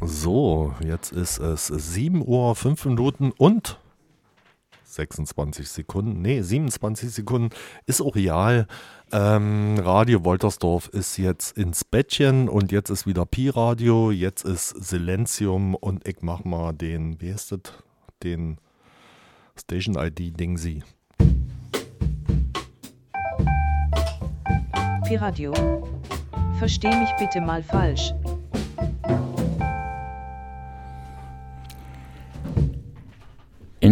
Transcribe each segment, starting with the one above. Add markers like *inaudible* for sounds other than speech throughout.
So, jetzt ist es 7 Uhr 5 Minuten und 26 Sekunden. Nee, 27 Sekunden ist auch real. Ähm, Radio Woltersdorf ist jetzt ins Bettchen und jetzt ist wieder Pi-Radio, jetzt ist Silenzium und ich mach mal den, wie heißt das? Den Station ID Dingsy. Pi-Radio. Versteh mich bitte mal falsch.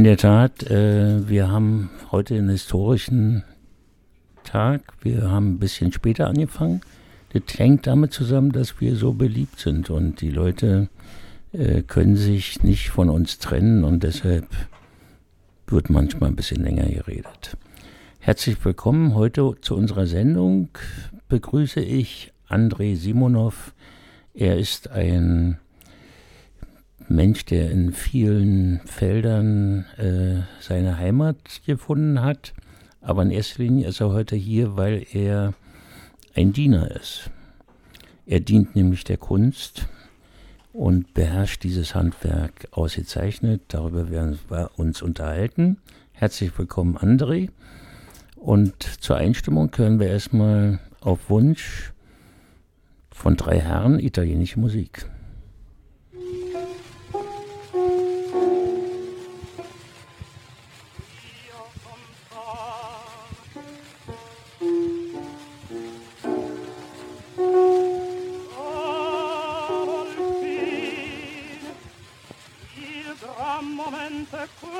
Der Tat, äh, wir haben heute einen historischen Tag. Wir haben ein bisschen später angefangen. Das hängt damit zusammen, dass wir so beliebt sind und die Leute äh, können sich nicht von uns trennen und deshalb wird manchmal ein bisschen länger geredet. Herzlich willkommen heute zu unserer Sendung. Begrüße ich Andrei Simonov. Er ist ein Mensch, der in vielen Feldern äh, seine Heimat gefunden hat. Aber in erster Linie ist er heute hier, weil er ein Diener ist. Er dient nämlich der Kunst und beherrscht dieses Handwerk ausgezeichnet. Darüber werden wir uns unterhalten. Herzlich willkommen, André. Und zur Einstimmung hören wir erstmal auf Wunsch von drei Herren italienische Musik. Blackpool.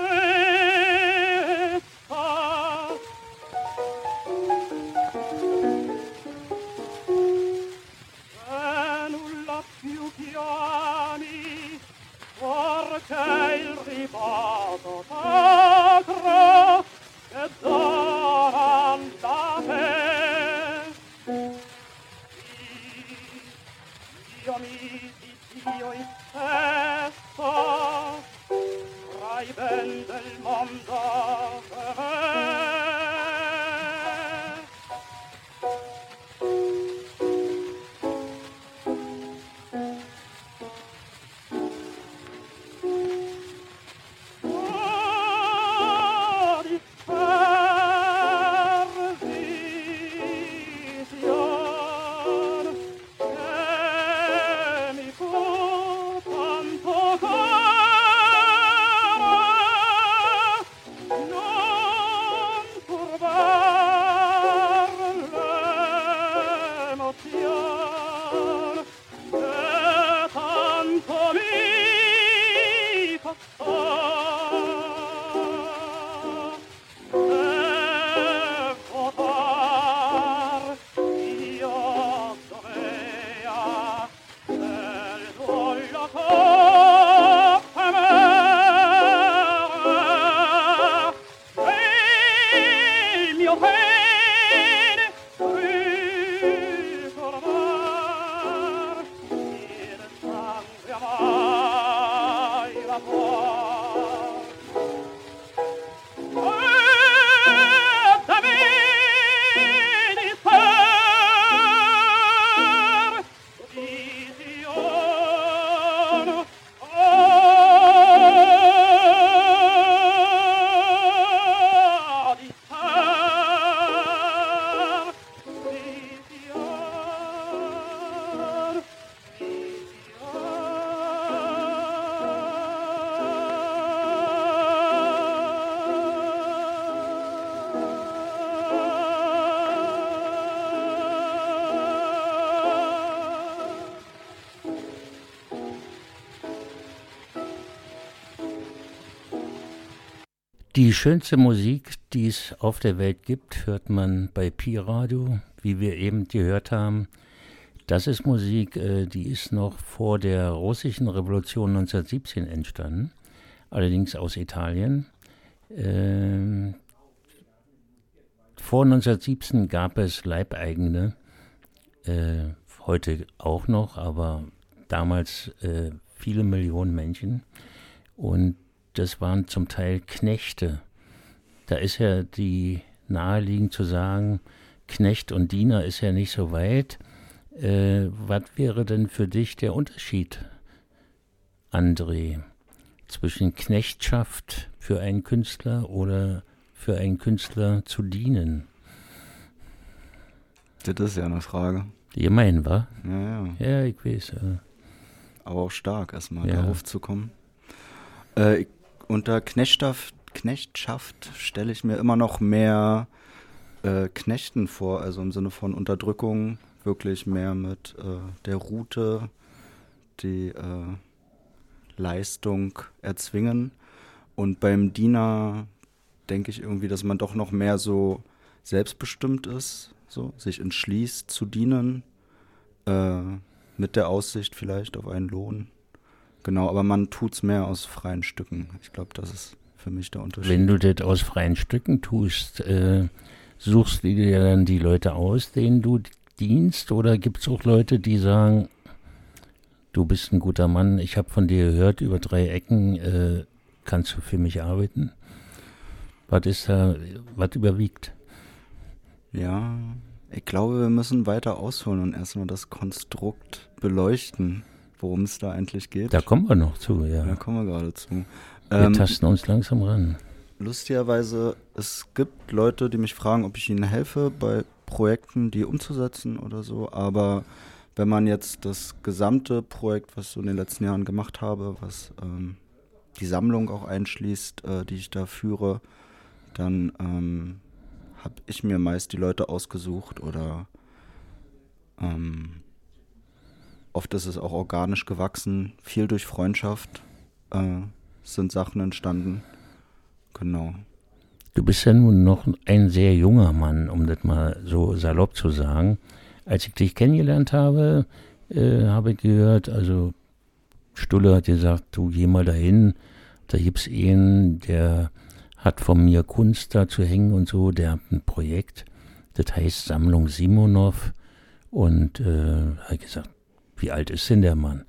mio peso Die schönste Musik, die es auf der Welt gibt, hört man bei Pi Radio, wie wir eben gehört haben. Das ist Musik, äh, die ist noch vor der russischen Revolution 1917 entstanden, allerdings aus Italien. Ähm, vor 1917 gab es Leibeigene, äh, heute auch noch, aber damals äh, viele Millionen Menschen. Und das waren zum Teil Knechte. Da ist ja die naheliegend zu sagen, Knecht und Diener ist ja nicht so weit. Äh, was wäre denn für dich der Unterschied André, zwischen Knechtschaft für einen Künstler oder für einen Künstler zu dienen? Das ist ja eine Frage. Gemein, wa? Ja, ja. Ja, ich weiß. äh, Aber auch stark, erstmal Ja. darauf zu kommen. Äh, ich, unter Knechtschaft, Knechtschaft stelle ich mir immer noch mehr äh, Knechten vor, also im Sinne von Unterdrückung, wirklich mehr mit äh, der Route, die äh, Leistung erzwingen. Und beim Diener denke ich irgendwie, dass man doch noch mehr so selbstbestimmt ist, so sich entschließt zu dienen, äh, mit der Aussicht vielleicht auf einen Lohn. Genau, aber man tut's mehr aus freien Stücken. Ich glaube, das ist für mich der Unterschied. Wenn du das aus freien Stücken tust, äh, suchst du dir dann die Leute aus, denen du dienst? Oder gibt es auch Leute, die sagen, du bist ein guter Mann, ich habe von dir gehört, über drei Ecken äh, kannst du für mich arbeiten? Was ist da, was überwiegt? Ja, ich glaube, wir müssen weiter ausholen und erstmal das Konstrukt beleuchten, worum es da eigentlich geht. Da kommen wir noch zu, ja. Da kommen wir gerade zu. Wir Ähm, tasten uns langsam ran. lustigerweise, es gibt Leute, die mich fragen, ob ich ihnen helfe bei Projekten, die umzusetzen oder so. Aber wenn man jetzt das gesamte Projekt, was ich so in den letzten Jahren gemacht habe, was ähm, die Sammlung auch einschließt, äh, die ich da führe, dann ähm, habe ich mir meist die Leute ausgesucht oder ähm, oft ist es auch organisch gewachsen, viel durch Freundschaft äh, sind Sachen entstanden. Genau. Du bist ja nun noch ein sehr junger Mann, um das mal so salopp zu sagen. Als ich dich kennengelernt habe, äh, habe ich gehört, also Stulle hat gesagt, du geh mal dahin, da gibt's einen, der hat von mir Kunst da zu hängen und so, der hat ein Projekt, das heißt Sammlung Simonov und äh, ich gesagt, wie alt ist denn der Mann?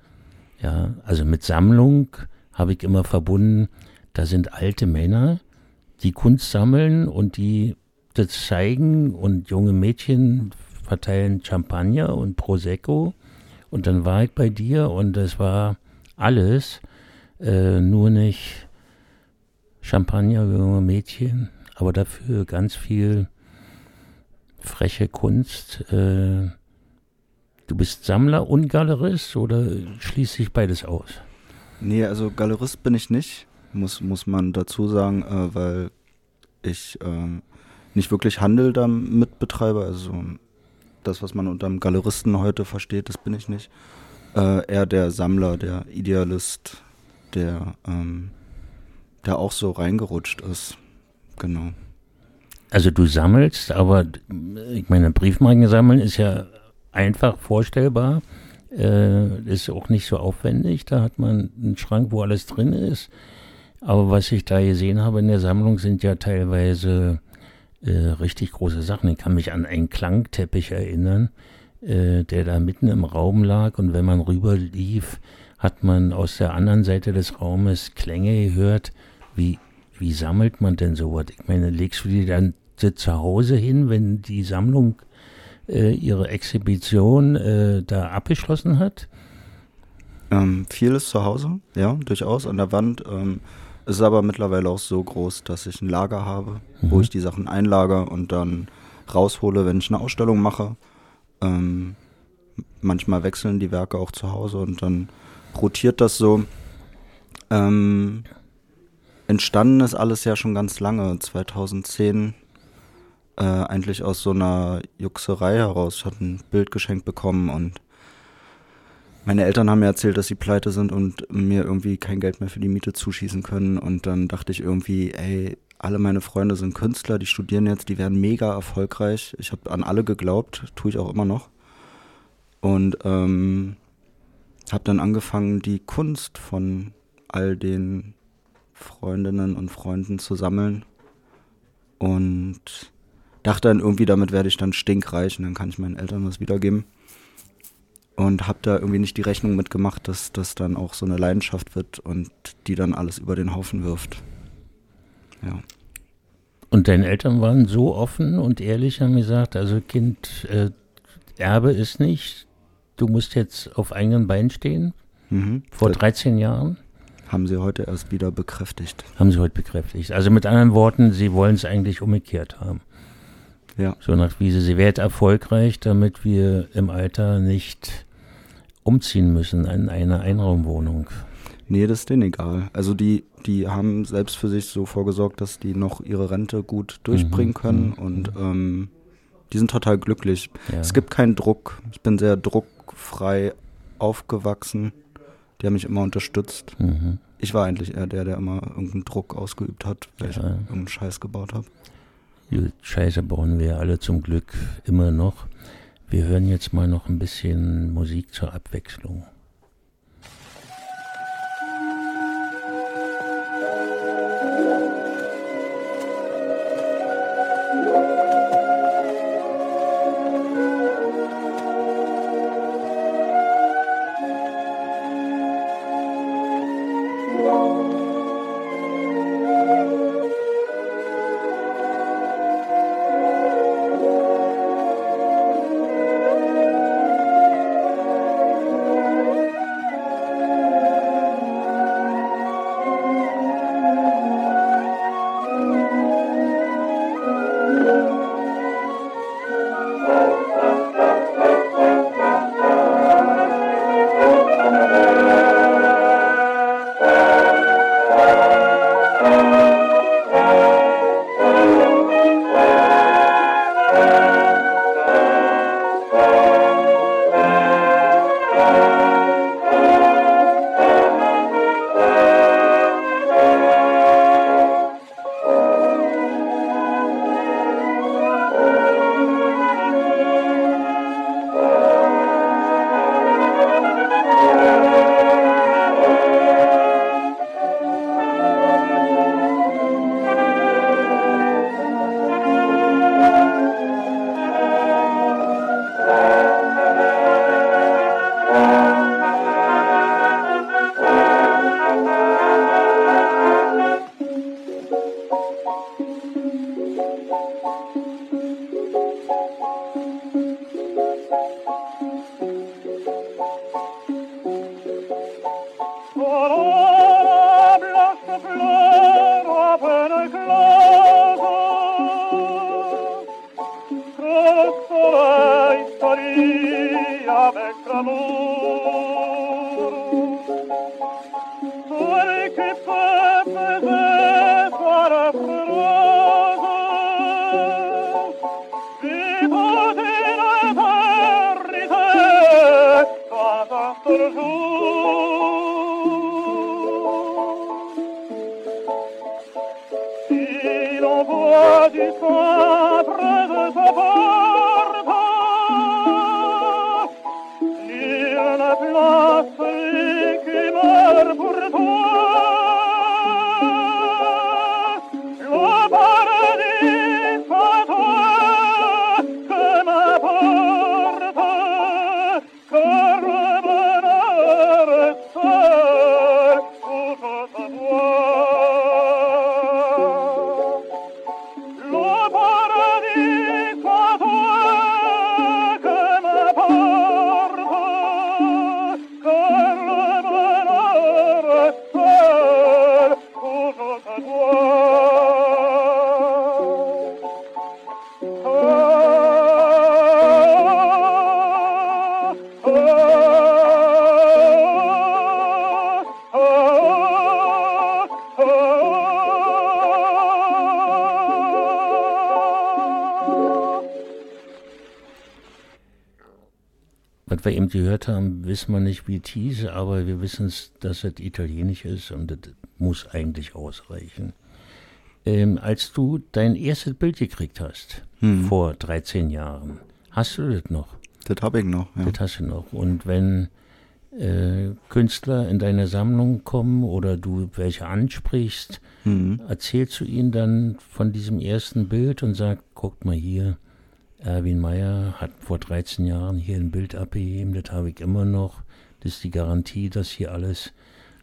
Ja, also mit Sammlung habe ich immer verbunden, da sind alte Männer, die Kunst sammeln und die das zeigen und junge Mädchen verteilen Champagner und Prosecco und dann war ich bei dir und das war alles, äh, nur nicht Champagner, junge Mädchen, aber dafür ganz viel freche Kunst. Äh, du bist Sammler und Galerist oder schließt sich beides aus? Nee, also Galerist bin ich nicht, muss, muss man dazu sagen, äh, weil ich äh, nicht wirklich Handel damit betreibe. Also das, was man unter einem Galeristen heute versteht, das bin ich nicht. Äh, eher der Sammler, der Idealist, der, ähm, der auch so reingerutscht ist. Genau. Also du sammelst, aber ich meine, Briefmarken sammeln ist ja einfach vorstellbar. Äh, ist auch nicht so aufwendig. Da hat man einen Schrank, wo alles drin ist. Aber was ich da gesehen habe in der Sammlung, sind ja teilweise äh, richtig große Sachen. Ich kann mich an einen Klangteppich erinnern, äh, der da mitten im Raum lag. Und wenn man rüber lief, hat man aus der anderen Seite des Raumes Klänge gehört. Wie, wie sammelt man denn sowas? Ich meine, legst du dir dann zu Hause hin, wenn die Sammlung äh, ihre Exhibition äh, da abgeschlossen hat? Ähm, vieles zu Hause, ja, durchaus an der Wand. Ähm, ist aber mittlerweile auch so groß, dass ich ein Lager habe, wo Mhm. ich die Sachen einlager und dann raushole, wenn ich eine Ausstellung mache. Ähm, manchmal wechseln die Werke auch zu Hause und dann rotiert das so. Ähm, entstanden ist alles ja schon ganz lange, 2010, äh, eigentlich aus so einer Juxerei heraus. Ich hatte ein Bild geschenkt bekommen und meine Eltern haben mir erzählt, dass sie pleite sind und mir irgendwie kein Geld mehr für die Miete zuschießen können. Und dann dachte ich irgendwie, ey, alle meine Freunde sind Künstler, die studieren jetzt, die werden mega erfolgreich. Ich habe an alle geglaubt, tue ich auch immer noch. Und ähm, habe dann angefangen, die Kunst von all den Freundinnen und Freunden zu sammeln. Und dachte dann irgendwie, damit werde ich dann stinkreich und dann kann ich meinen Eltern was wiedergeben und habe da irgendwie nicht die Rechnung mitgemacht, dass das dann auch so eine Leidenschaft wird und die dann alles über den Haufen wirft. Ja. Und deine Eltern waren so offen und ehrlich, haben gesagt, also Kind, äh, Erbe ist nicht, du musst jetzt auf eigenen Beinen stehen. Mhm. Vor Das 13 Jahren haben sie heute erst wieder bekräftigt. haben Sie heute bekräftigt. Also mit anderen Worten, Sie wollen es eigentlich umgekehrt haben. Ja. So nach Wiese, sie wird erfolgreich, damit wir im Alter nicht umziehen müssen in eine Einraumwohnung. Nee, das ist denen egal. Also die, die haben selbst für sich so vorgesorgt, dass die noch ihre Rente gut durchbringen Mhm, können mhm, und ähm, die sind total glücklich. Ja. Es gibt keinen Druck. Ich bin sehr druckfrei aufgewachsen. Die haben mich immer unterstützt. Mhm. Ich war eigentlich eher der, der immer irgendeinen Druck ausgeübt hat, weil ich Ja. irgendeinen Scheiß gebaut habe. Scheiße bauen wir alle zum Glück immer noch. Wir hören jetzt mal noch ein bisschen Musik zur Abwechslung. Wir eben gehört haben, wissen wir nicht, wie es hieß, aber wir wissen, dass es italienisch ist und das muss eigentlich ausreichen. Ähm, als du dein erstes Bild gekriegt hast, Hm. vor 13 Jahren, hast du das noch? Das habe ich noch, ja. Das hast du noch. Und wenn äh, Künstler in deine Sammlung kommen oder du welche ansprichst, Mhm. erzählst du ihnen dann von diesem ersten Bild und sagst, guckt mal hier, Erwin Meyer hat vor 13 Jahren hier ein Bild abgegeben, das habe ich immer noch. Das ist die Garantie, dass hier alles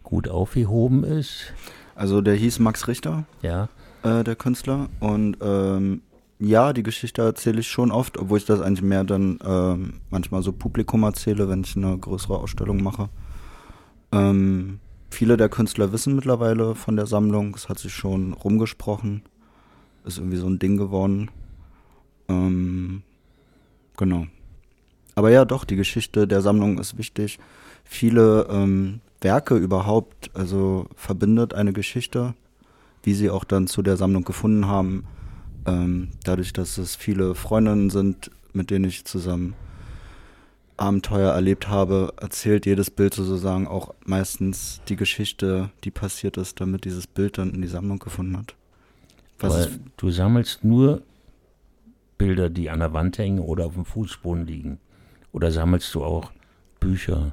gut aufgehoben ist. Also der hieß Max Richter, Ja, äh, der Künstler. Und ähm, ja, die Geschichte erzähle ich schon oft, obwohl ich das eigentlich mehr dann ähm, manchmal so Publikum erzähle, wenn ich eine größere Ausstellung mache. Ähm, viele der Künstler wissen mittlerweile von der Sammlung. Es hat sich schon rumgesprochen. Ist irgendwie so ein Ding geworden. Ähm, genau. Aber ja, doch, die Geschichte der Sammlung ist wichtig. Viele ähm, Werke überhaupt, also verbindet eine Geschichte, wie sie auch dann zu der Sammlung gefunden haben. Ähm, dadurch, dass es viele Freundinnen sind, mit denen ich zusammen Abenteuer erlebt habe, erzählt jedes Bild sozusagen auch meistens die Geschichte, die passiert ist, damit dieses Bild dann in die Sammlung gefunden hat. Du sammelst nur Bilder, die an der Wand hängen oder auf dem Fußboden liegen. Oder sammelst du auch Bücher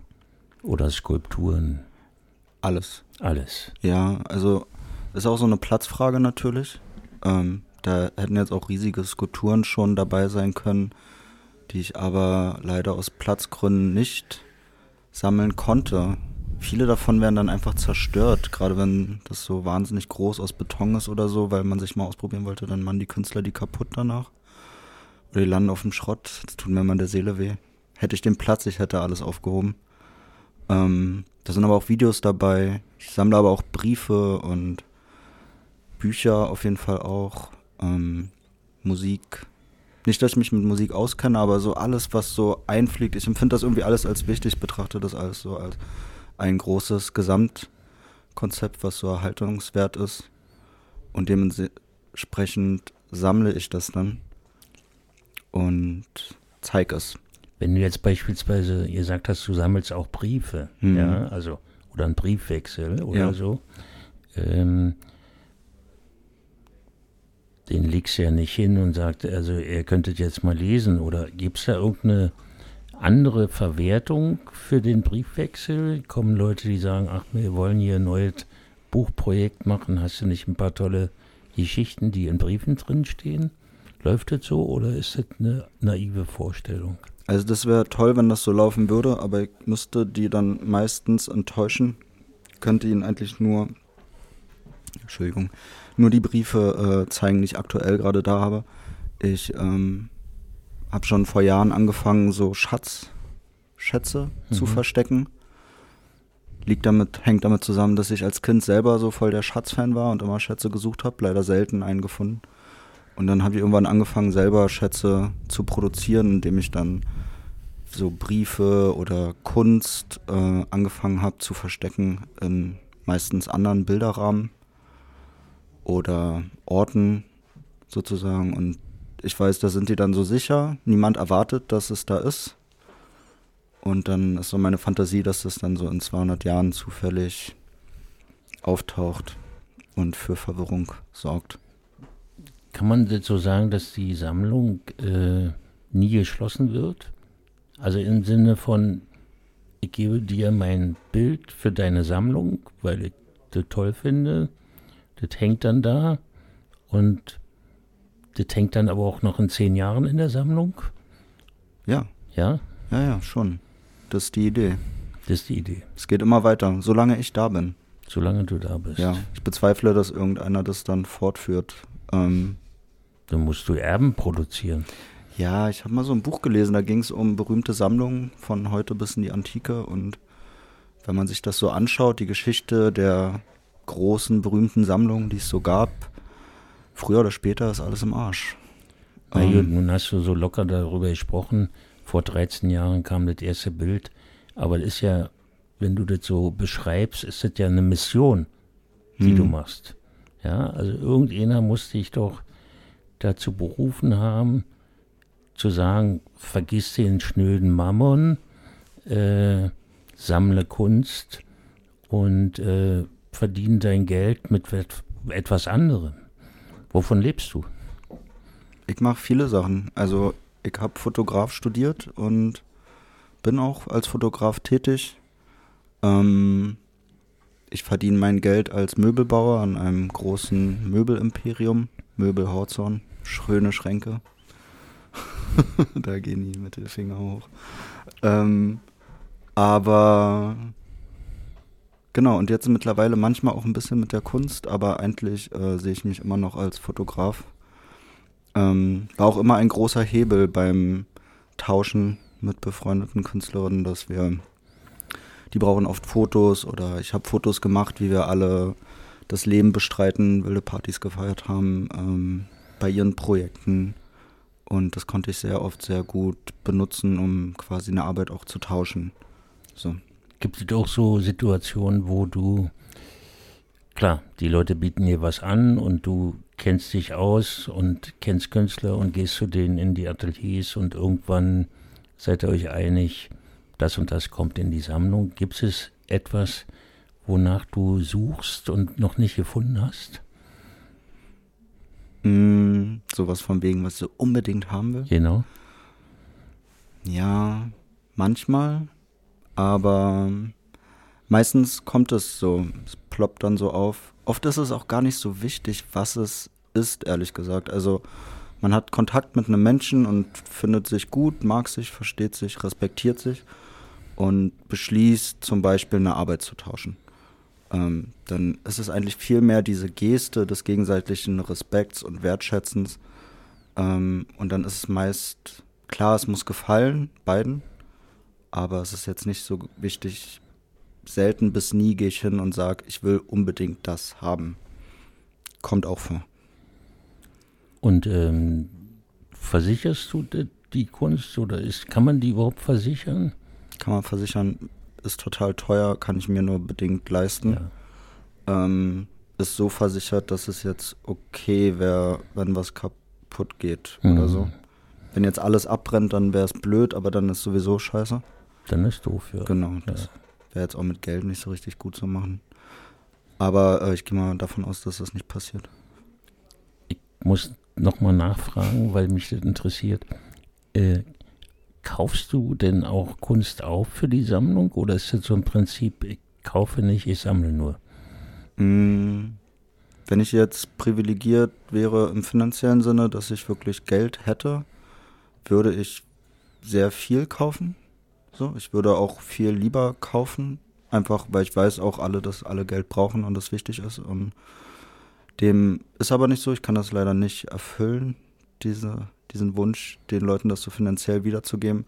oder Skulpturen? alles. Alles. Ja, also ist auch so eine Platzfrage natürlich. Ähm, da hätten jetzt auch riesige Skulpturen schon dabei sein können, die ich aber leider aus Platzgründen nicht sammeln konnte. Viele davon werden dann einfach zerstört, gerade wenn das so wahnsinnig groß aus Beton ist oder so, weil man sich mal ausprobieren wollte, dann machen die Künstler die kaputt danach. Oder die landen auf dem Schrott. Das tut mir immer in der Seele weh. Hätte ich den Platz, ich hätte alles aufgehoben. Ähm, da sind aber auch Videos dabei. Ich sammle aber auch Briefe und Bücher auf jeden Fall auch. Ähm, Musik. Nicht, dass ich mich mit Musik auskenne, aber so alles, was so einfliegt. Ich empfinde das irgendwie alles als wichtig, betrachte das alles so als ein großes Gesamtkonzept, was so erhaltungswert ist. Und dementsprechend sammle ich das dann und zeige es. Wenn du jetzt beispielsweise, ihr sagt hast, du sammelst auch Briefe, Mhm. ja, also, oder einen Briefwechsel oder Ja. so, ähm, den legst du ja nicht hin und sagt, also ihr könntet jetzt mal lesen oder gibt es da irgendeine andere Verwertung für den Briefwechsel? Kommen Leute, die sagen, ach, wir wollen hier ein neues Buchprojekt machen, hast du nicht ein paar tolle Geschichten, die in Briefen drinstehen? Läuft das so oder ist das eine naive Vorstellung? Also das wäre toll, wenn das so laufen würde, aber ich müsste die dann meistens enttäuschen. Könnte ihnen eigentlich nur, Entschuldigung, nur die Briefe äh, zeigen, die ich aktuell gerade da habe. Ich ähm, habe schon vor Jahren angefangen, so Schatz, Schätze zu Mhm. verstecken. Liegt damit, hängt damit zusammen, dass ich als Kind selber so voll der Schatzfan war und immer Schätze gesucht habe, leider selten einen gefunden. Und dann habe ich irgendwann angefangen, selber Schätze zu produzieren, indem ich dann so Briefe oder Kunst äh, angefangen habe zu verstecken in meistens anderen Bilderrahmen oder Orten sozusagen. Und ich weiß, da sind die dann so sicher. Niemand erwartet, dass es da ist. Und dann ist so meine Fantasie, dass es dann so in 200 Jahren zufällig auftaucht und für Verwirrung sorgt. Kann man so sagen, dass die Sammlung äh, nie geschlossen wird? Also im Sinne von, ich gebe dir mein Bild für deine Sammlung, weil ich das toll finde. Das hängt dann da und das hängt dann aber auch noch in zehn Jahren in der Sammlung. Ja, Ja, ja, ja, schon. Das ist die Idee. das ist die Idee. Es geht immer weiter, solange ich da bin. Solange du da bist. Ja, ich bezweifle, dass irgendeiner das dann fortführt. Ähm, Dann musst du Erben produzieren. ja, ich habe mal so ein Buch gelesen, da ging es um berühmte Sammlungen von heute bis in die Antike und wenn man sich das so anschaut, die Geschichte der großen, berühmten Sammlungen, die es so gab, früher oder später ist alles im Arsch. Na gut, Ähm, nun hast du so locker darüber gesprochen. Vor 13 Jahren kam das erste Bild. Aber das ist ja, wenn du das so beschreibst, ist das ja eine Mission, die du hm, machst. Ja, also irgendeiner muss dich doch dazu berufen haben, zu sagen, vergiss den schnöden Mammon, äh, sammle Kunst und äh, verdiene dein Geld mit et- etwas anderem. Wovon lebst du? Ich mache viele Sachen. Also ich habe Fotograf studiert und bin auch als Fotograf tätig. Ähm, ich verdiene mein Geld als Möbelbauer an einem großen Möbelimperium, Möbel Horzorn, schöne Schränke. *laughs* da gehen die Mittelfinger hoch. Ähm, aber genau, und jetzt mittlerweile manchmal auch ein bisschen mit der Kunst, aber eigentlich äh, sehe ich mich immer noch als Fotograf. Ähm, war auch immer ein großer Hebel beim Tauschen mit befreundeten Künstlerinnen, dass wir die brauchen oft Fotos oder ich habe Fotos gemacht, wie wir alle das Leben bestreiten, wilde Partys gefeiert haben ähm, bei ihren Projekten. Und das konnte ich sehr oft sehr gut benutzen, um quasi eine Arbeit auch zu tauschen. So. Gibt es auch so Situationen, wo du, klar, die Leute bieten dir was an und du kennst dich aus und kennst Künstler und gehst zu denen in die Ateliers und irgendwann seid ihr euch einig, das und das kommt in die Sammlung. Gibt es etwas, wonach du suchst und noch nicht gefunden hast? Mm, sowas von wegen, was du unbedingt haben willst. Genau. Ja, manchmal, aber meistens kommt es so, es ploppt dann so auf. Oft ist es auch gar nicht so wichtig, was es ist, ehrlich gesagt. Also man hat Kontakt mit einem Menschen und findet sich gut, mag sich, versteht sich, respektiert sich und beschließt zum Beispiel eine Arbeit zu tauschen. Ähm, dann ist es eigentlich viel mehr diese Geste des gegenseitigen Respekts und Wertschätzens. Ähm, und dann ist es meist klar, es muss gefallen, beiden. Aber es ist jetzt nicht so wichtig. Selten bis nie gehe ich hin und sage, ich will unbedingt das haben. Kommt auch vor. Und ähm, versicherst du die, die Kunst oder ist, kann man die überhaupt versichern? Kann man versichern, ist total teuer, kann ich mir nur bedingt leisten. Ja. Ähm, ist so versichert, dass es jetzt okay wäre, wenn was kaputt geht Mhm. oder so. Wenn jetzt alles abbrennt, dann wäre es blöd, aber dann ist sowieso scheiße. Dann ist doof, ja. Genau, das wäre jetzt auch mit Geld nicht so richtig gut zu machen. Aber äh, ich gehe mal davon aus, dass das nicht passiert. Ich muss nochmal nachfragen, weil mich das interessiert. Äh, kaufst du denn auch Kunst auf für die Sammlung oder ist das so ein Prinzip, ich kaufe nicht, ich sammle nur? Mm, Wenn ich jetzt privilegiert wäre im finanziellen Sinne, dass ich wirklich Geld hätte, würde ich sehr viel kaufen. So, ich würde auch viel lieber kaufen, einfach weil ich weiß auch alle, dass alle Geld brauchen und das wichtig ist. Und dem ist aber nicht so. Ich kann das leider nicht erfüllen, diese, diesen Wunsch, den Leuten das so finanziell wiederzugeben.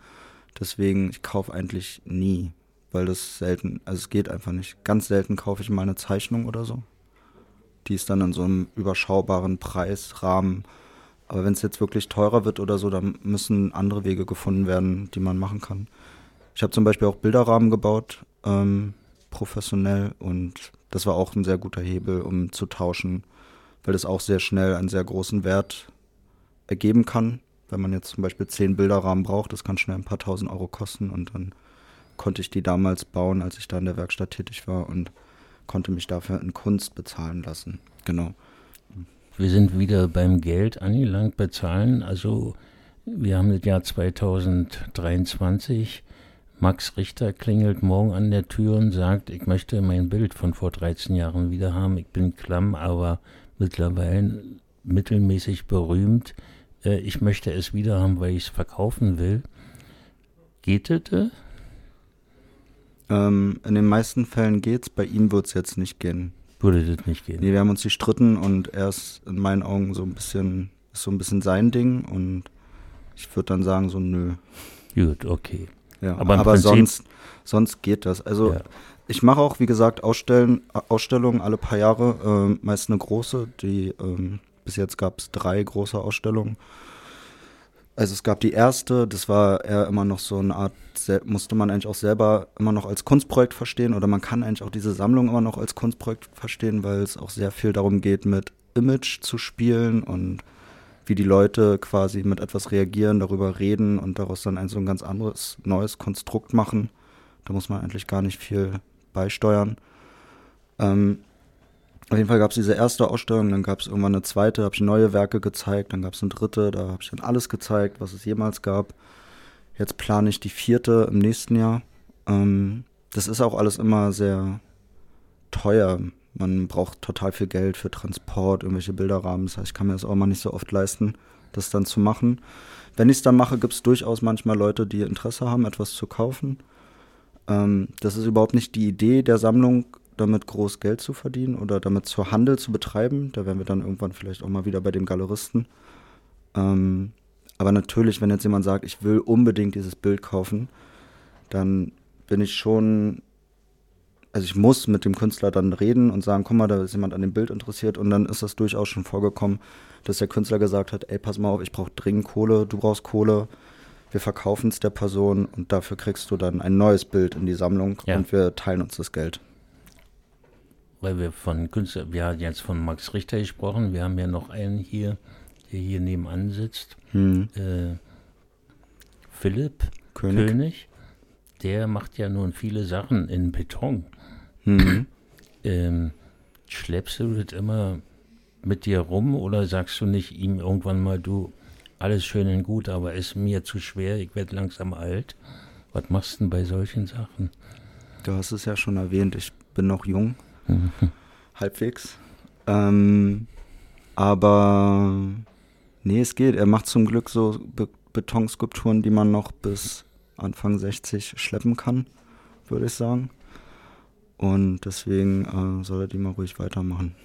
Deswegen, ich kaufe eigentlich nie, weil das selten, also es geht einfach nicht. Ganz selten kaufe ich mal eine Zeichnung oder so. Die ist dann in so einem überschaubaren Preisrahmen. Aber wenn es jetzt wirklich teurer wird oder so, dann müssen andere Wege gefunden werden, die man machen kann. Ich habe zum Beispiel auch Bilderrahmen gebaut, ähm, professionell, und das war auch ein sehr guter Hebel, um zu tauschen, weil das auch sehr schnell einen sehr großen Wert ergeben kann. Wenn man jetzt zum Beispiel zehn Bilderrahmen braucht, das kann schnell ein paar tausend Euro kosten und dann konnte ich die damals bauen, als ich da in der Werkstatt tätig war und konnte mich dafür in Kunst bezahlen lassen. Genau. Wir sind wieder beim Geld angelangt, bei Zahlen. Also wir haben das Jahr 2023. Max Richter klingelt morgen an der Tür und sagt, ich möchte mein Bild von vor 13 Jahren wieder haben. Ich bin klamm, aber mittlerweile mittelmäßig berühmt. Äh, ich möchte es wieder haben, weil ich es verkaufen will. Geht das? äh? Ähm, in den meisten Fällen geht's, bei ihm wird's jetzt nicht gehen. Würde das nicht gehen? Nee, wir haben uns gestritten und er ist in meinen Augen so ein bisschen, ist so ein bisschen sein Ding und ich würde dann sagen so nö. Gut, okay. Ja, Aber aber, sonst, sonst geht das. Also Ja. ich mache auch, wie gesagt, Ausstellen, Ausstellungen alle paar Jahre, ähm, meist eine große. Die, ähm, bis jetzt gab es drei große Ausstellungen. Also es gab die erste, das war eher immer noch so eine Art, musste man eigentlich auch selber immer noch als Kunstprojekt verstehen oder man kann eigentlich auch diese Sammlung immer noch als Kunstprojekt verstehen, weil es auch sehr viel darum geht, mit Image zu spielen und wie die Leute quasi mit etwas reagieren, darüber reden und daraus dann ein so ein ganz anderes, neues Konstrukt machen. Da muss man eigentlich gar nicht viel beisteuern. Ähm, auf jeden Fall gab es diese erste Ausstellung, dann gab es irgendwann eine zweite, habe ich neue Werke gezeigt, dann gab es eine dritte, da habe ich dann alles gezeigt, was es jemals gab. Jetzt plane ich die vierte im nächsten Jahr. Ähm, das ist auch alles immer sehr teuer. Man braucht total viel Geld für Transport, irgendwelche Bilderrahmen. Das heißt, ich kann mir das auch mal nicht so oft leisten, das dann zu machen. Wenn ich es dann mache, gibt es durchaus manchmal Leute, die Interesse haben, etwas zu kaufen. Ähm, das ist überhaupt nicht die Idee der Sammlung, damit groß Geld zu verdienen oder damit zu Handel zu betreiben. Da wären wir dann irgendwann vielleicht auch mal wieder bei dem Galeristen. Ähm, aber natürlich, wenn jetzt jemand sagt, ich will unbedingt dieses Bild kaufen, dann bin ich schon also ich muss mit dem Künstler dann reden und sagen, guck mal, da ist jemand an dem Bild interessiert und dann ist das durchaus schon vorgekommen, dass der Künstler gesagt hat, ey, pass mal auf, ich brauche dringend Kohle, du brauchst Kohle, wir verkaufen es der Person und dafür kriegst du dann ein neues Bild in die Sammlung Ja. und wir teilen uns das Geld. Weil wir von Künstler, wir haben jetzt von Max Richter gesprochen, wir haben ja noch einen hier, der hier nebenan sitzt, Hm. äh, Philipp König. König. Der macht ja nun viele Sachen in Beton. Hm. *clears throat* Ähm, schleppst du das immer mit dir rum oder sagst du nicht ihm irgendwann mal, du, alles schön und gut, aber ist mir zu schwer, ich werde langsam alt? Was machst du denn bei solchen Sachen? Du hast es ja schon erwähnt, ich bin noch jung, *laughs* halbwegs. Ähm, aber nee, es geht. Er macht zum Glück so Be Betonskulpturen, die man noch bis Anfang 60 schleppen kann, würde ich sagen. Und deswegen äh, soll er die mal ruhig weitermachen.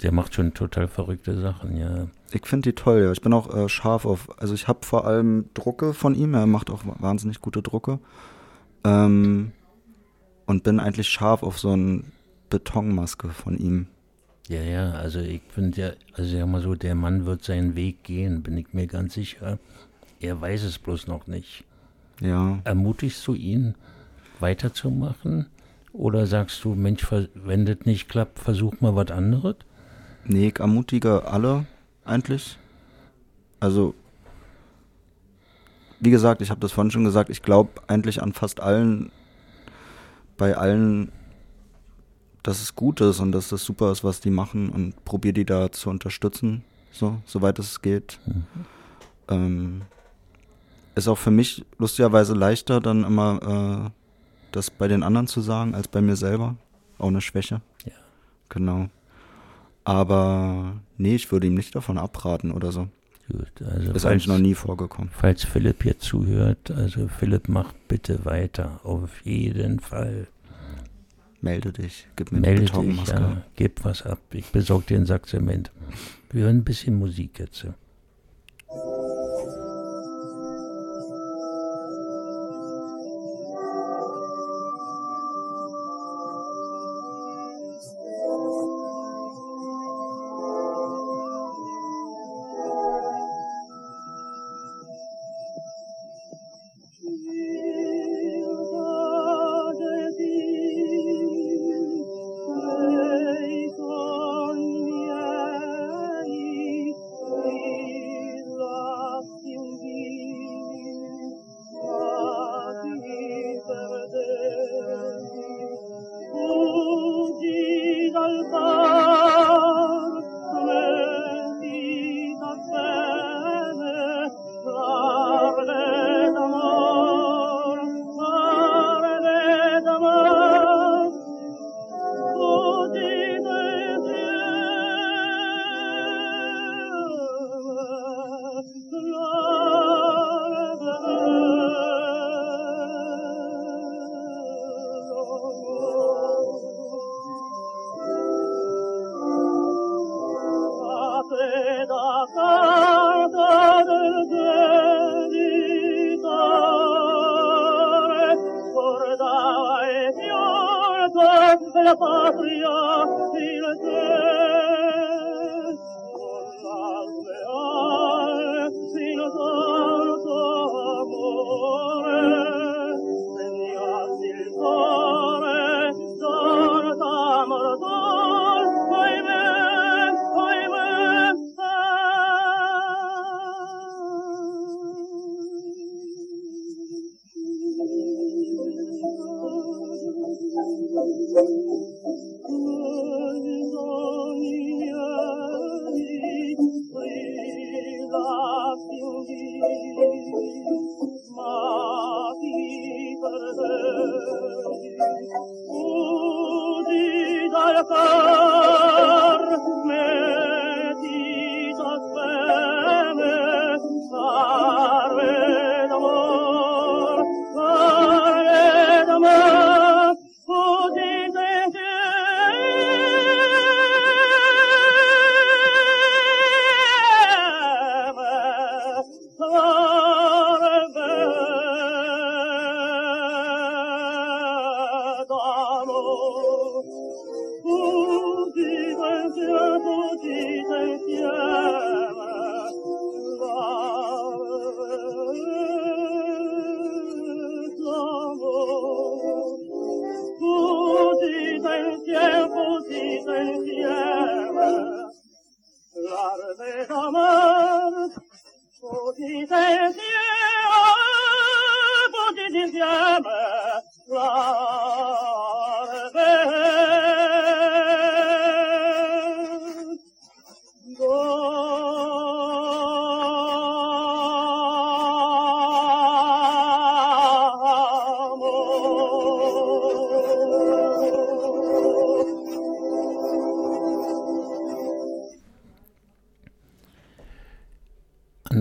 Der macht schon total verrückte Sachen, ja. Ich finde die toll, ja. Ich bin auch äh, scharf auf, also ich habe vor allem Drucke von ihm, er macht auch wahnsinnig gute Drucke. Ähm, und bin eigentlich scharf auf so eine Betonmaske von ihm. Ja, ja, also ich finde ja, also sag mal so, der Mann wird seinen Weg gehen, bin ich mir ganz sicher. Er weiß es bloß noch nicht. Ja, Ermutigst du ihn, weiterzumachen? Oder sagst du, Mensch, wenn das nicht klappt, versuch mal was anderes? nee, ich ermutige alle eigentlich. Also, wie gesagt, ich habe das vorhin schon gesagt, ich glaube eigentlich an fast allen, bei allen, dass es gut ist und dass das super ist, was die machen und probiere die da zu unterstützen, so, soweit es geht. Ähm, ist auch für mich lustigerweise leichter, dann immer äh, das bei den anderen zu sagen, als bei mir selber. Auch eine Schwäche. Ja. Genau. Aber nee, ich würde ihm nicht davon abraten oder so. Gut, also Ist falls, eigentlich noch nie vorgekommen. falls Philipp hier zuhört, also Philipp, mach bitte weiter, auf jeden Fall. Melde dich, gib mir eine Melde dich, Betonmaske. ja, gib was ab, ich besorge dir ein Sack Zement. Wir hören ein bisschen Musik jetzt.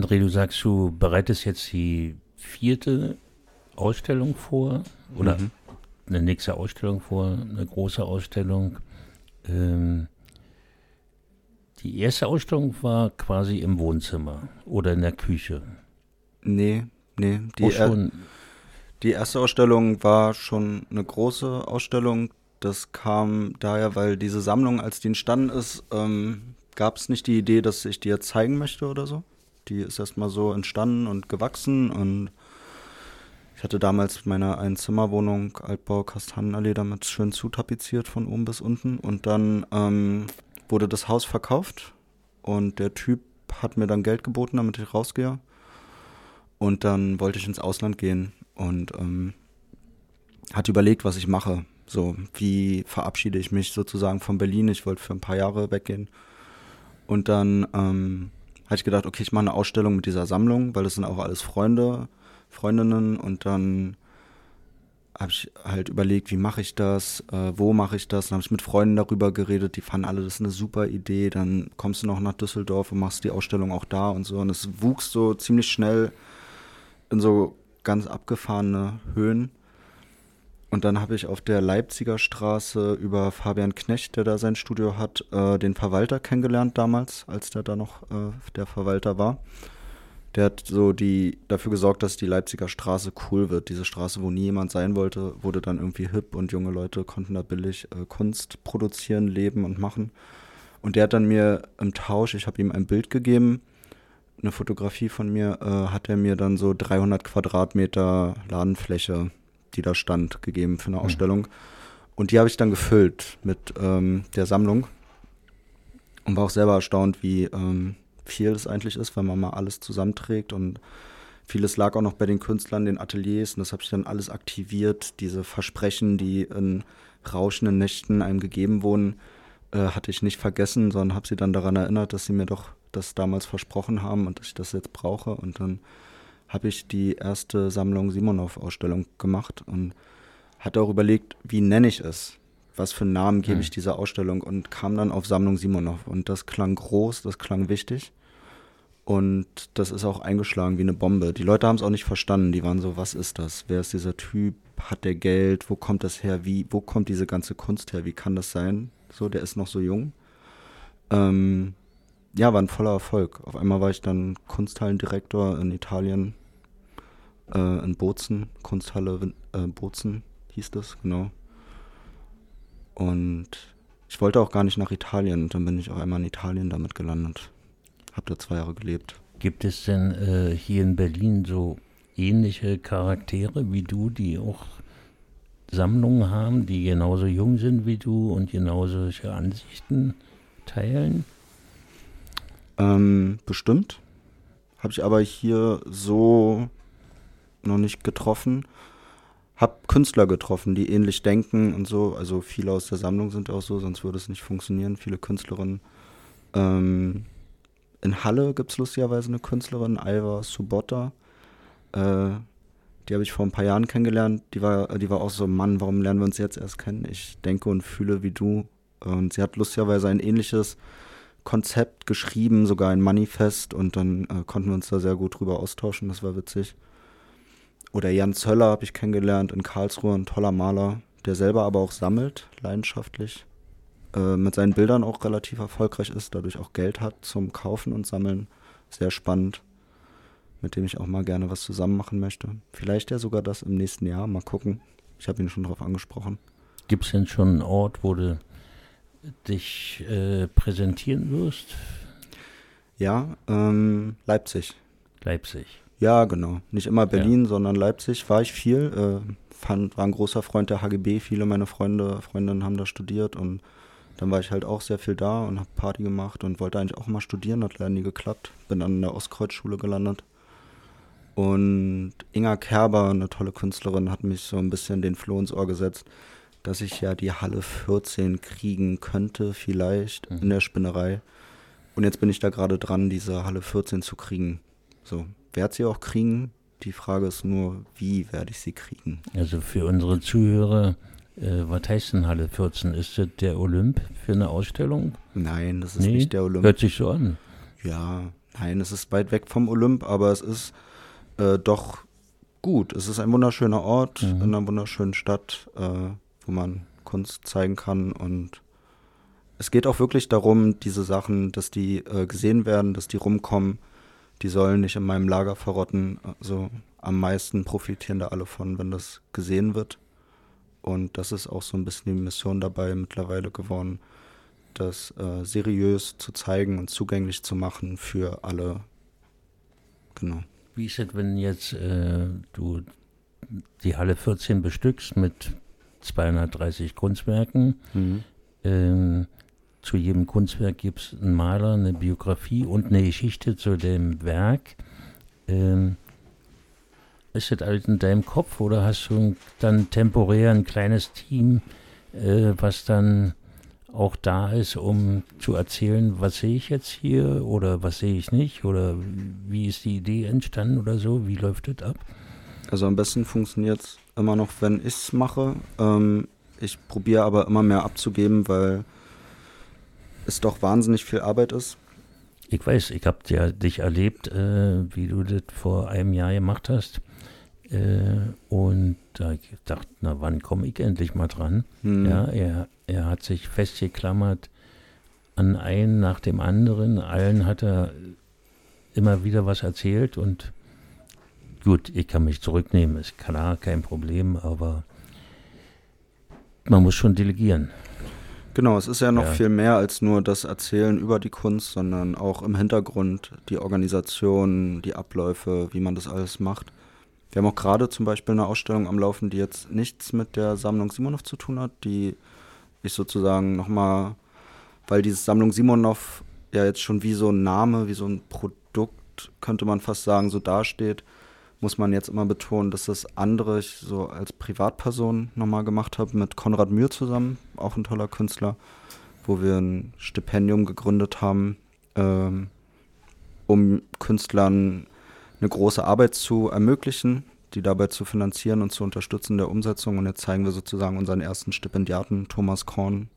André, du sagst, du bereitest jetzt die vierte Ausstellung vor oder Mhm. eine nächste Ausstellung vor, eine große Ausstellung. Ähm, die erste Ausstellung war quasi im Wohnzimmer oder in der Küche. Nee, nee. Die, Wo er- die erste Ausstellung war schon eine große Ausstellung. Das kam daher, weil diese Sammlung, als die entstanden ist, ähm, gab es nicht die Idee, dass ich die jetzt zeigen möchte oder so. Die ist erstmal so entstanden und gewachsen und ich hatte damals meine Einzimmerwohnung, Altbau Kastanenallee, damit schön zutapeziert von oben bis unten. Und dann ähm, wurde das Haus verkauft und der Typ hat mir dann Geld geboten, damit ich rausgehe. Und dann wollte ich ins Ausland gehen und ähm, hatte überlegt, was ich mache. So, wie verabschiede ich mich sozusagen von Berlin? Ich wollte für ein paar Jahre weggehen. Und dann ähm, hatte ich gedacht, okay, ich mache eine Ausstellung mit dieser Sammlung, weil das sind auch alles Freunde, Freundinnen. Und dann habe ich halt überlegt, wie mache ich das, äh, wo mache ich das. Dann habe ich mit Freunden darüber geredet, die fanden alle, das ist eine super Idee. Dann kommst du noch nach Düsseldorf und machst die Ausstellung auch da und so. Und es wuchs so ziemlich schnell in so ganz abgefahrene Höhen. Und dann habe ich auf der Leipziger Straße über Fabian Knecht, der da sein Studio hat, äh, den Verwalter kennengelernt damals, als der da noch äh, der Verwalter war. Der hat so die dafür gesorgt, dass die Leipziger Straße cool wird. Diese Straße, wo nie jemand sein wollte, wurde dann irgendwie hip und junge Leute konnten da billig äh, Kunst produzieren, leben und machen. Und der hat dann mir im Tausch, ich habe ihm ein Bild gegeben, eine Fotografie von mir, äh, hat er mir dann so 300 Quadratmeter Ladenfläche, die da stand, gegeben für eine Ausstellung. Und die habe ich dann gefüllt mit ähm, der Sammlung und war auch selber erstaunt, wie ähm, viel es eigentlich ist, wenn man mal alles zusammenträgt und vieles lag auch noch bei den Künstlern, den Ateliers und das habe ich dann alles aktiviert. Diese Versprechen, die in rauschenden Nächten einem gegeben wurden, äh, hatte ich nicht vergessen, sondern habe sie dann daran erinnert, dass sie mir doch das damals versprochen haben und dass ich das jetzt brauche. Und dann habe ich die erste Sammlung Simonov-Ausstellung gemacht und hatte auch überlegt, wie nenne ich es? Was für einen Namen gebe Mhm. ich dieser Ausstellung? Und kam dann auf Sammlung Simonov. Und das klang groß, das klang wichtig. Und das ist auch eingeschlagen wie eine Bombe. Die Leute haben es auch nicht verstanden. Die waren so, was ist das? Wer ist dieser Typ? Hat der Geld? Wo kommt das her? Wie, wo kommt diese ganze Kunst her? Wie kann das sein? So, der ist noch so jung. Ähm, ja, war ein voller Erfolg. Auf einmal war ich dann Kunsthallendirektor in Italien, äh, in Bozen, Kunsthalle äh, Bozen hieß das, genau. Und ich wollte auch gar nicht nach Italien und dann bin ich auch einmal in Italien damit gelandet. Hab da zwei Jahre gelebt. gibt es denn äh, hier in Berlin so ähnliche Charaktere wie du, die auch Sammlungen haben, die genauso jung sind wie du und genauso solche Ansichten teilen? Ähm, bestimmt. Habe ich aber hier so noch nicht getroffen. Hab Künstler getroffen, die ähnlich denken und so. Also viele aus der Sammlung sind auch so, sonst würde es nicht funktionieren. Viele Künstlerinnen. Ähm, in Halle gibt es lustigerweise eine Künstlerin, Alva Subotta. Äh, die habe ich vor ein paar Jahren kennengelernt. Die war, die war auch so, Mann, warum lernen wir uns jetzt erst kennen? Ich denke und fühle wie du. Und sie hat lustigerweise ein ähnliches Konzept geschrieben, sogar ein Manifest und dann äh, konnten wir uns da sehr gut drüber austauschen, das war witzig. Oder Jan Zöller habe ich kennengelernt in Karlsruhe, ein toller Maler, der selber aber auch sammelt, leidenschaftlich, äh, mit seinen Bildern auch relativ erfolgreich ist, dadurch auch Geld hat zum Kaufen und Sammeln. Sehr spannend, mit dem ich auch mal gerne was zusammen machen möchte. Vielleicht ja sogar das im nächsten Jahr, mal gucken. Ich habe ihn schon drauf angesprochen. Gibt es denn schon einen Ort, wo du dich äh, präsentieren wirst? Ja, ähm, Leipzig. Leipzig. Ja, genau. Nicht immer Berlin, sondern Leipzig war ich viel. Äh, fand, war ein großer Freund der HGB. Viele meiner Freunde, Freundinnen haben da studiert und dann war ich halt auch sehr viel da und habe Party gemacht und wollte eigentlich auch mal studieren, hat leider nie geklappt. Bin dann in der Ostkreuzschule gelandet. Und Inga Kerber, eine tolle Künstlerin, hat mich so ein bisschen den Floh ins Ohr gesetzt, dass ich ja die Halle 14 kriegen könnte, vielleicht in der Spinnerei. Und jetzt bin ich da gerade dran, diese Halle 14 zu kriegen. So, werde sie auch kriegen. Die Frage ist nur, wie werde ich sie kriegen? Also für unsere Zuhörer, äh, was heißt denn Halle 14? Ist das der Olymp für eine Ausstellung? Nein, das ist nicht der Olymp. Hört sich so an. Ja, nein, es ist weit weg vom Olymp, aber es ist äh, doch gut. Es ist ein wunderschöner Ort Mhm. in einer wunderschönen Stadt, äh, wo man Kunst zeigen kann und es geht auch wirklich darum, diese Sachen, dass die äh, gesehen werden, dass die rumkommen. Die sollen nicht in meinem Lager verrotten. Also am meisten profitieren da alle von, wenn das gesehen wird. Und das ist auch so ein bisschen die Mission dabei mittlerweile geworden, das äh, seriös zu zeigen und zugänglich zu machen für alle. Genau. Wie ist es, wenn jetzt äh, du die Halle 14 bestückst mit 230 Kunstwerken? Ähm, zu jedem Kunstwerk gibt es einen Maler, eine Biografie und eine Geschichte zu dem Werk. Ähm, ist das alles in deinem Kopf oder hast du dann temporär ein kleines Team, äh, was dann auch da ist, um zu erzählen, was sehe ich jetzt hier oder was sehe ich nicht oder wie ist die Idee entstanden oder so? Wie läuft das ab? Also am besten funktioniert es immer noch, wenn ich es mache. Ähm, ich probiere aber immer mehr abzugeben, weil es doch wahnsinnig viel Arbeit ist. Ich weiß, ich habe ja dich erlebt, äh, wie du das vor einem Jahr gemacht hast. Äh, und da ich gedacht, na wann komme ich endlich mal dran? Hm. Ja, er, er hat sich festgeklammert an einen nach dem anderen. Allen hat er immer wieder was erzählt und gut, ich kann mich zurücknehmen, ist klar, kein Problem, aber man muss schon delegieren. Genau, es ist ja noch Ja. viel mehr als nur das Erzählen über die Kunst, sondern auch im Hintergrund die Organisation, die Abläufe, wie man das alles macht. Wir haben auch gerade zum Beispiel eine Ausstellung am Laufen, die jetzt nichts mit der Sammlung Simonov zu tun hat, die ich sozusagen nochmal, weil diese Sammlung Simonov ja jetzt schon wie so ein Name, wie so ein Produkt, könnte man fast sagen, so dasteht, muss man jetzt immer betonen, dass das andere ich so als Privatperson nochmal gemacht habe mit Konrad Mühr zusammen, auch ein toller Künstler, wo wir ein Stipendium gegründet haben, ähm, um Künstlern eine große Arbeit zu ermöglichen, die dabei zu finanzieren und zu unterstützen der Umsetzung. Und jetzt zeigen wir sozusagen unseren ersten Stipendiaten, Thomas Korn,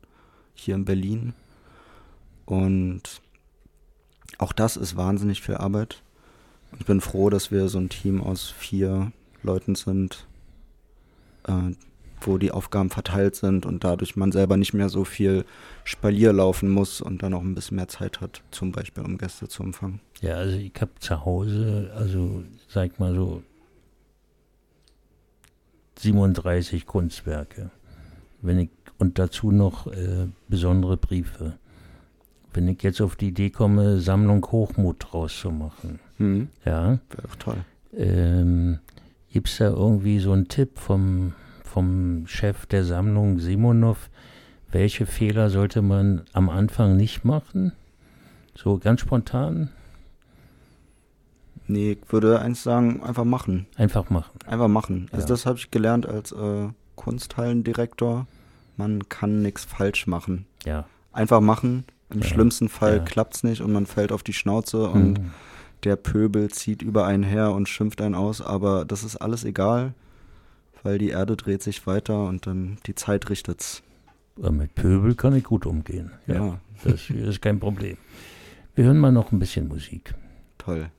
hier in Berlin. Und auch das ist wahnsinnig viel Arbeit. Ich bin froh, dass wir so ein Team aus vier Leuten sind, äh, wo die Aufgaben verteilt sind und dadurch man selber nicht mehr so viel Spalier laufen muss und dann auch ein bisschen mehr Zeit hat, zum Beispiel um Gäste zu empfangen. Ja, also ich habe zu Hause, also sag mal so 37 Kunstwerke. Wenn ich, und dazu noch äh, besondere Briefe. Wenn ich jetzt auf die Idee komme, Sammlung Hochmut draus zu machen, Hm, ja, Wäre doch toll. ähm, gibt es da irgendwie so einen Tipp vom, vom Chef der Sammlung Simonov, welche Fehler sollte man am Anfang nicht machen? So ganz spontan, Nee, ich würde eins sagen, einfach machen. einfach machen. Einfach machen. Also Ja. das habe ich gelernt als äh, Kunsthallendirektor. Man kann nichts falsch machen. Ja. Einfach machen. Im Ja. schlimmsten Fall Ja. klappt's nicht und man fällt auf die Schnauze und Mhm. Der Pöbel zieht über einen her und schimpft einen aus, aber das ist alles egal, weil die Erde dreht sich weiter und dann die Zeit richtet's. Aber mit Pöbel kann ich gut umgehen. Ja, Ja, Das ist kein Problem. Wir hören mal noch ein bisschen Musik. toll.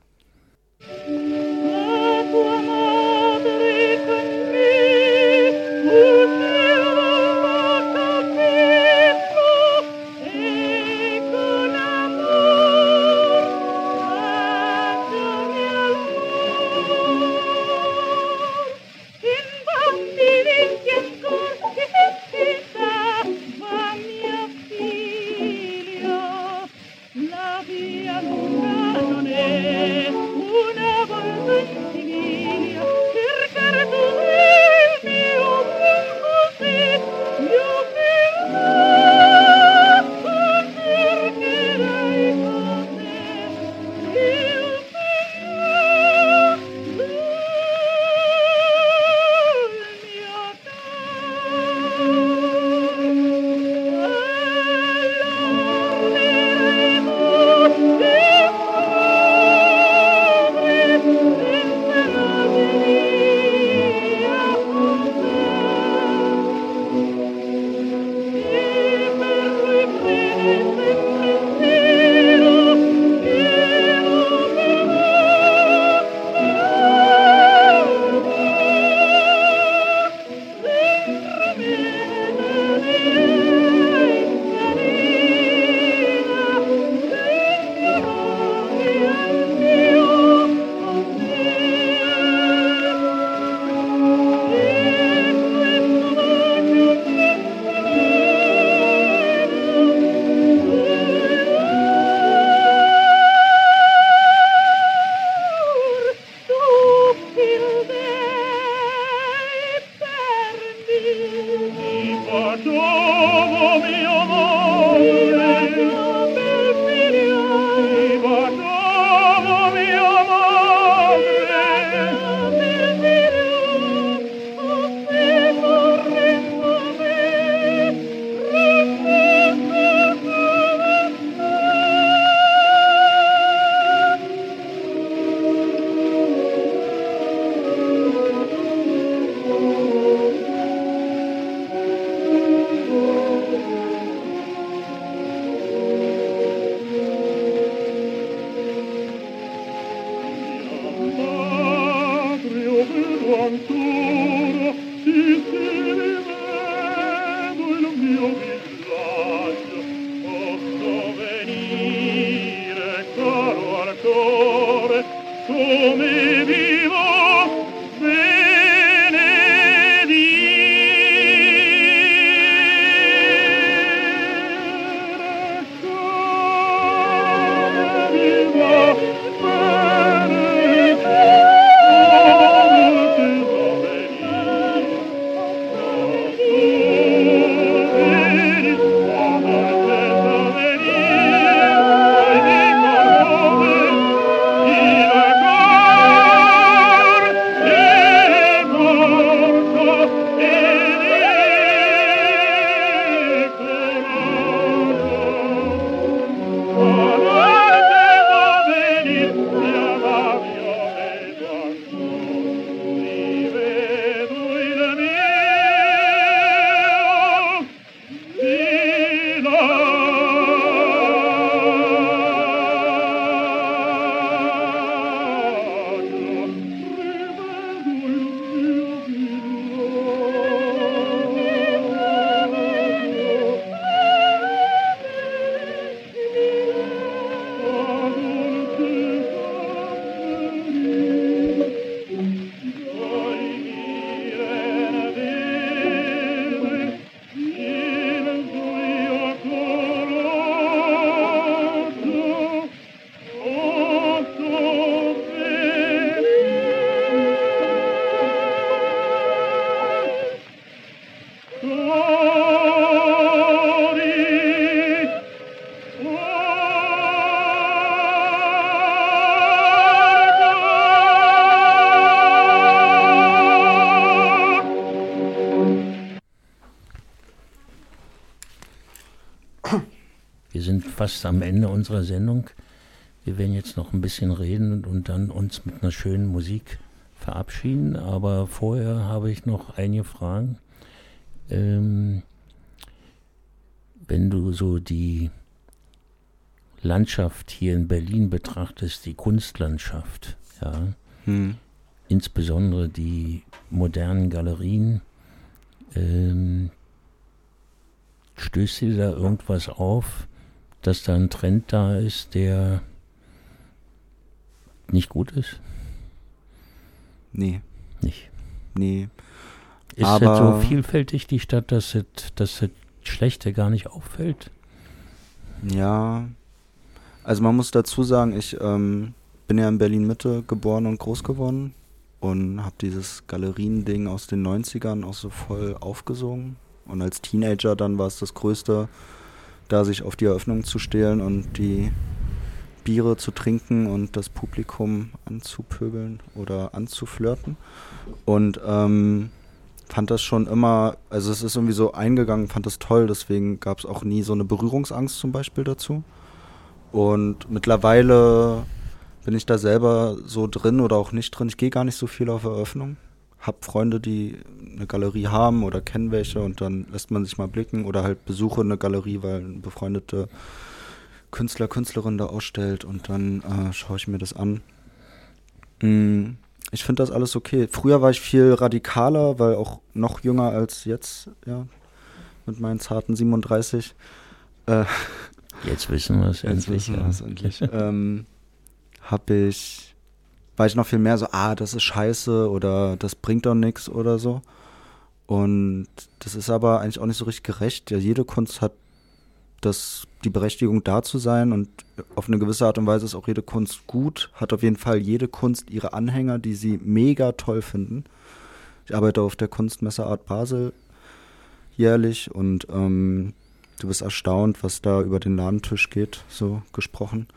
Wir sind fast am Ende unserer Sendung. Wir werden jetzt noch ein bisschen reden und dann uns mit einer schönen Musik verabschieden. Aber vorher habe ich noch einige Fragen. Ähm, wenn du so die Landschaft hier in Berlin betrachtest, die Kunstlandschaft, ja, Hm. insbesondere die modernen Galerien, ähm, stößt dir da irgendwas auf, dass da ein Trend da ist, der nicht gut ist? Nee, Nicht. nee. Ist Aber- das so vielfältig, die Stadt, dass das, dass Schlechte gar nicht auffällt? Ja, also man muss dazu sagen, ich ähm, bin ja in Berlin-Mitte geboren und groß geworden und habe dieses Galerien-Ding aus den 90ern auch so voll aufgesogen. Und als Teenager dann war es das Größte, da sich auf die Eröffnung zu stehlen und die Biere zu trinken und das Publikum anzupöbeln oder anzuflirten. Und ähm, fand das schon immer, also es ist irgendwie so eingegangen, fand das toll, deswegen gab es auch nie so eine Berührungsangst zum Beispiel dazu. Und mittlerweile bin ich da selber so drin oder auch nicht drin. Ich gehe gar nicht so viel auf Eröffnung. Hab Freunde, die eine Galerie haben oder kennen welche und dann lässt man sich mal blicken oder halt besuche eine Galerie, weil ein befreundete Künstler, Künstlerin da ausstellt und dann äh, schaue ich mir das an. Mm, ich finde das alles okay. Früher war ich viel radikaler, weil auch noch jünger als jetzt, ja, mit meinen zarten 37. Äh, Jetzt wissen wir es *laughs* Jetzt endlich. wissen ja. wir es endlich. ähm, hab ich, war ich noch viel mehr so, ah, das ist scheiße oder das bringt doch nichts oder so. Und das ist aber eigentlich auch nicht so richtig gerecht. Ja, jede Kunst hat das, die Berechtigung da zu sein und auf eine gewisse Art und Weise ist auch jede Kunst gut. Hat auf jeden Fall jede Kunst ihre Anhänger, die sie mega toll finden. Ich arbeite auf der Kunstmesse Art Basel jährlich und ähm, du bist erstaunt, was da über den Ladentisch geht, so gesprochen.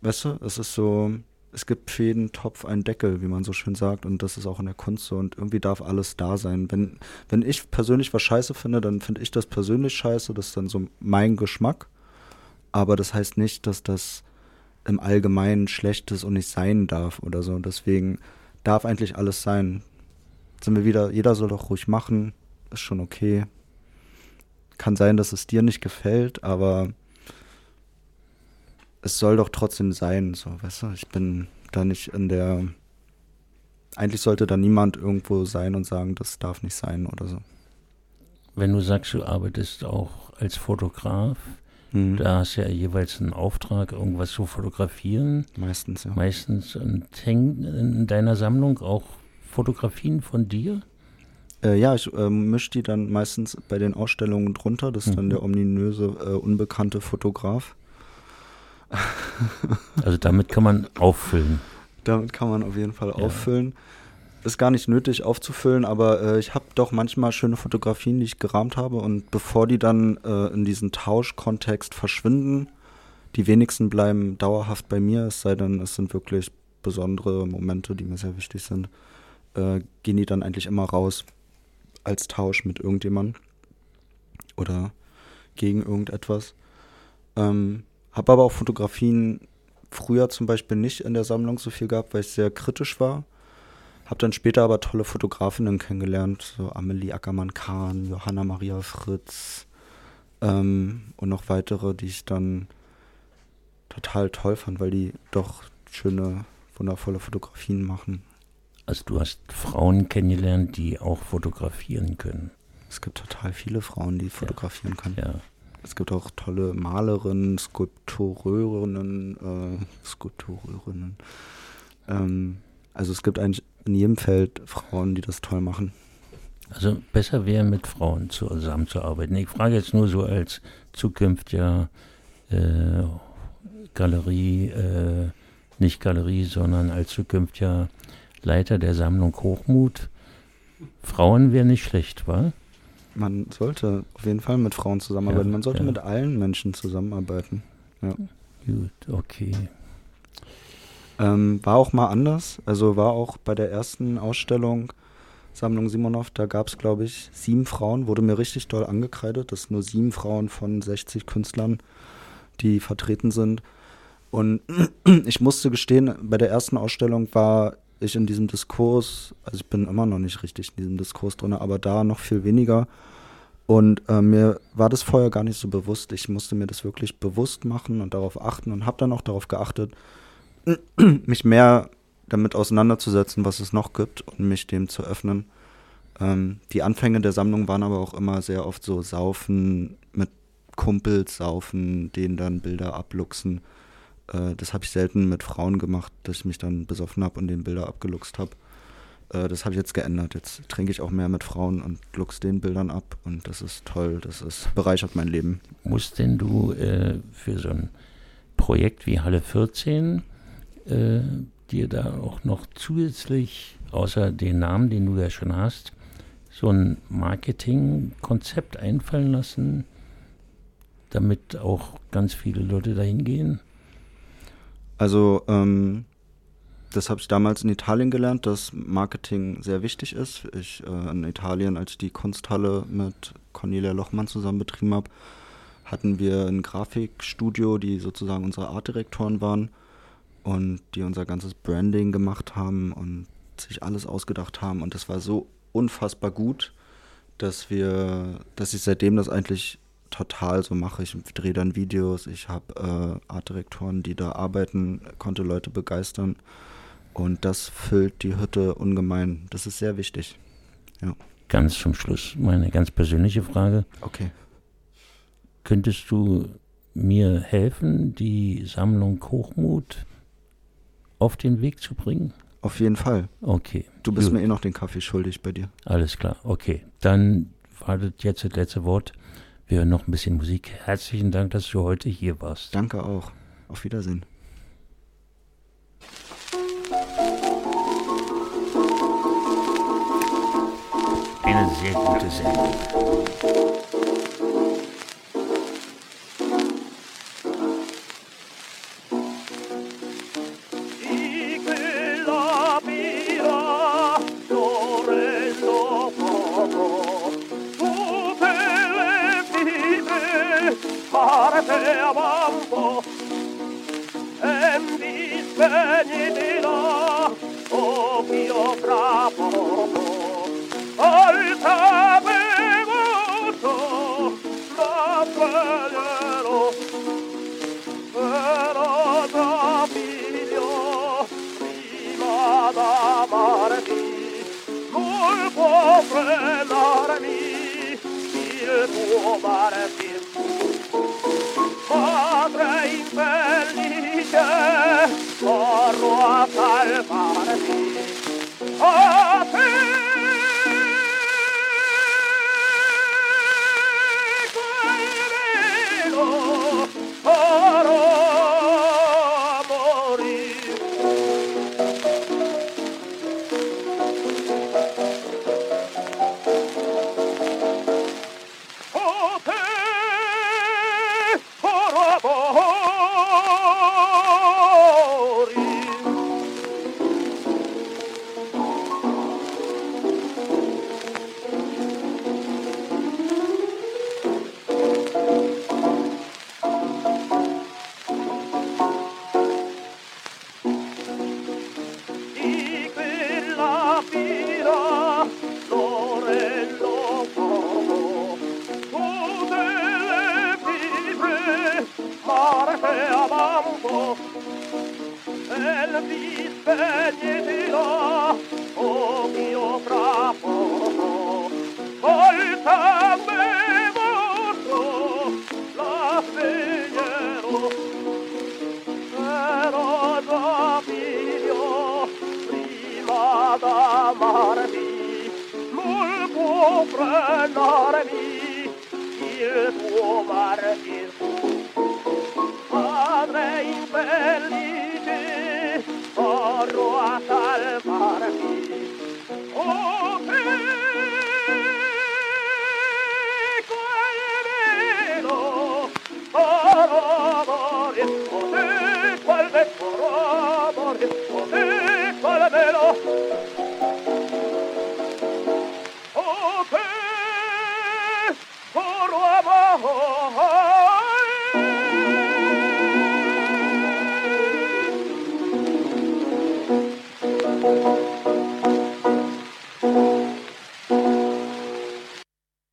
Weißt du, es ist so, es gibt für jeden Topf einen Deckel, wie man so schön sagt, und das ist auch in der Kunst so und irgendwie darf alles da sein. Wenn, wenn ich persönlich was scheiße finde, dann finde ich das persönlich scheiße, das ist dann so mein Geschmack, aber das heißt nicht, dass das im Allgemeinen schlecht ist und nicht sein darf oder so. Deswegen darf eigentlich alles sein. Sind wir wieder, jeder soll doch ruhig machen, ist schon okay. Kann sein, dass es dir nicht gefällt, aber es soll doch trotzdem sein, so, weißt du? Ich bin da nicht in der. Eigentlich sollte da niemand irgendwo sein und sagen, das darf nicht sein oder so. Wenn du sagst, du arbeitest auch als Fotograf, Mhm. da hast du ja jeweils einen Auftrag, irgendwas zu fotografieren. Meistens, ja. Meistens und hängen in deiner Sammlung auch Fotografien von dir? Äh, ja, ich äh, mische die dann meistens bei den Ausstellungen drunter. Das ist dann Mhm. der ominöse, äh, unbekannte Fotograf. *laughs* Also damit kann man auffüllen. Damit kann man auf jeden Fall auffüllen. Ist gar nicht nötig aufzufüllen, aber äh, ich habe doch manchmal schöne Fotografien, die ich gerahmt habe. Und bevor die dann äh, in diesen Tauschkontext verschwinden, die wenigsten bleiben dauerhaft bei mir, es sei denn, es sind wirklich besondere Momente, die mir sehr wichtig sind, äh, gehen die dann eigentlich immer raus als Tausch mit irgendjemandem oder gegen irgendetwas. Ähm, habe aber auch Fotografien früher zum Beispiel nicht in der Sammlung so viel gehabt, weil ich sehr kritisch war. Habe dann später aber tolle Fotografinnen kennengelernt, so Amelie Ackermann-Kahn, Johanna Maria Fritz ähm, und noch weitere, die ich dann total toll fand, weil die doch schöne, wundervolle Fotografien machen. Also du hast Frauen kennengelernt, die auch fotografieren können. Es gibt total viele Frauen, die fotografieren können. Ja. Es gibt auch tolle Malerinnen, Skulptureurinnen, äh, Skulptureurinnen. Ähm, also es gibt eigentlich in jedem Feld Frauen, die das toll machen. Also besser wäre mit Frauen zusammenzuarbeiten. Ich frage jetzt nur so als zukünftiger äh, Galerie, äh, nicht Galerie, sondern als zukünftiger Leiter der Sammlung Hochmut. Frauen wäre nicht schlecht, wa? Man sollte auf jeden Fall mit Frauen zusammenarbeiten. Ja, Man sollte ja. mit allen Menschen zusammenarbeiten. Gut, okay. Ähm, war auch mal anders. Also war auch bei der ersten Ausstellung Sammlung Simonov, da gab es, glaube ich, sieben Frauen. Wurde mir richtig doll angekreidet, dass nur sieben Frauen von 60 Künstlern, die vertreten sind. Und *clears throat* ich musste gestehen, bei der ersten Ausstellung war ich in diesem Diskurs, also ich bin immer noch nicht richtig in diesem Diskurs drin, aber da noch viel weniger. Und äh, mir war das vorher gar nicht so bewusst. Ich musste mir das wirklich bewusst machen und darauf achten und habe dann auch darauf geachtet, *clears throat* mich mehr damit auseinanderzusetzen, was es noch gibt und mich dem zu öffnen. Ähm, die Anfänge der Sammlung waren aber auch immer sehr oft so Saufen mit Kumpels, Saufen, denen dann Bilder abluchsen. Äh, das habe ich selten mit Frauen gemacht, dass ich mich dann besoffen habe und denen Bilder abgeluchst habe. Äh, das habe ich jetzt geändert. Jetzt trinke ich auch mehr mit Frauen und luchs den Bildern ab und das ist toll. Das ist bereichert mein Leben. Musst denn du äh, für so ein Projekt wie Halle 14 äh, dir da auch noch zusätzlich, außer den Namen, den du ja schon hast, so ein Marketingkonzept einfallen lassen, damit auch ganz viele Leute dahin gehen? Also, ähm, das habe ich damals in Italien gelernt, dass Marketing sehr wichtig ist. Ich äh, in Italien, als ich die Kunsthalle mit Cornelia Lochmann zusammen betrieben habe, hatten wir ein Grafikstudio, die sozusagen unsere Artdirektoren waren und die unser ganzes Branding gemacht haben und sich alles ausgedacht haben. Und das war so unfassbar gut, dass wir, dass ich seitdem das eigentlich total so mache. Ich drehe dann Videos, ich habe äh, Artdirektoren, die da arbeiten, konnte Leute begeistern. Und das füllt die Hütte ungemein. Das ist sehr wichtig. Ganz zum Schluss meine ganz persönliche Frage. Okay. Könntest du mir helfen, die Sammlung Hochmut auf den Weg zu bringen? Auf jeden Fall. Okay. Du bist Gut. mir eh noch den Kaffee schuldig bei dir. Alles klar, okay. Dann wartet jetzt das letzte Wort. Wir hören noch ein bisschen Musik. Herzlichen Dank, dass du heute hier warst. Danke auch. Auf Wiedersehen. Eine sehr gute Sendung. te amambo e mi spegni di là oh mio bravo al traveguto la sveglierò però da figlio prima d'amarti non può frenarmi il tuo marti socorro a salvarme. A oro morir. A oro.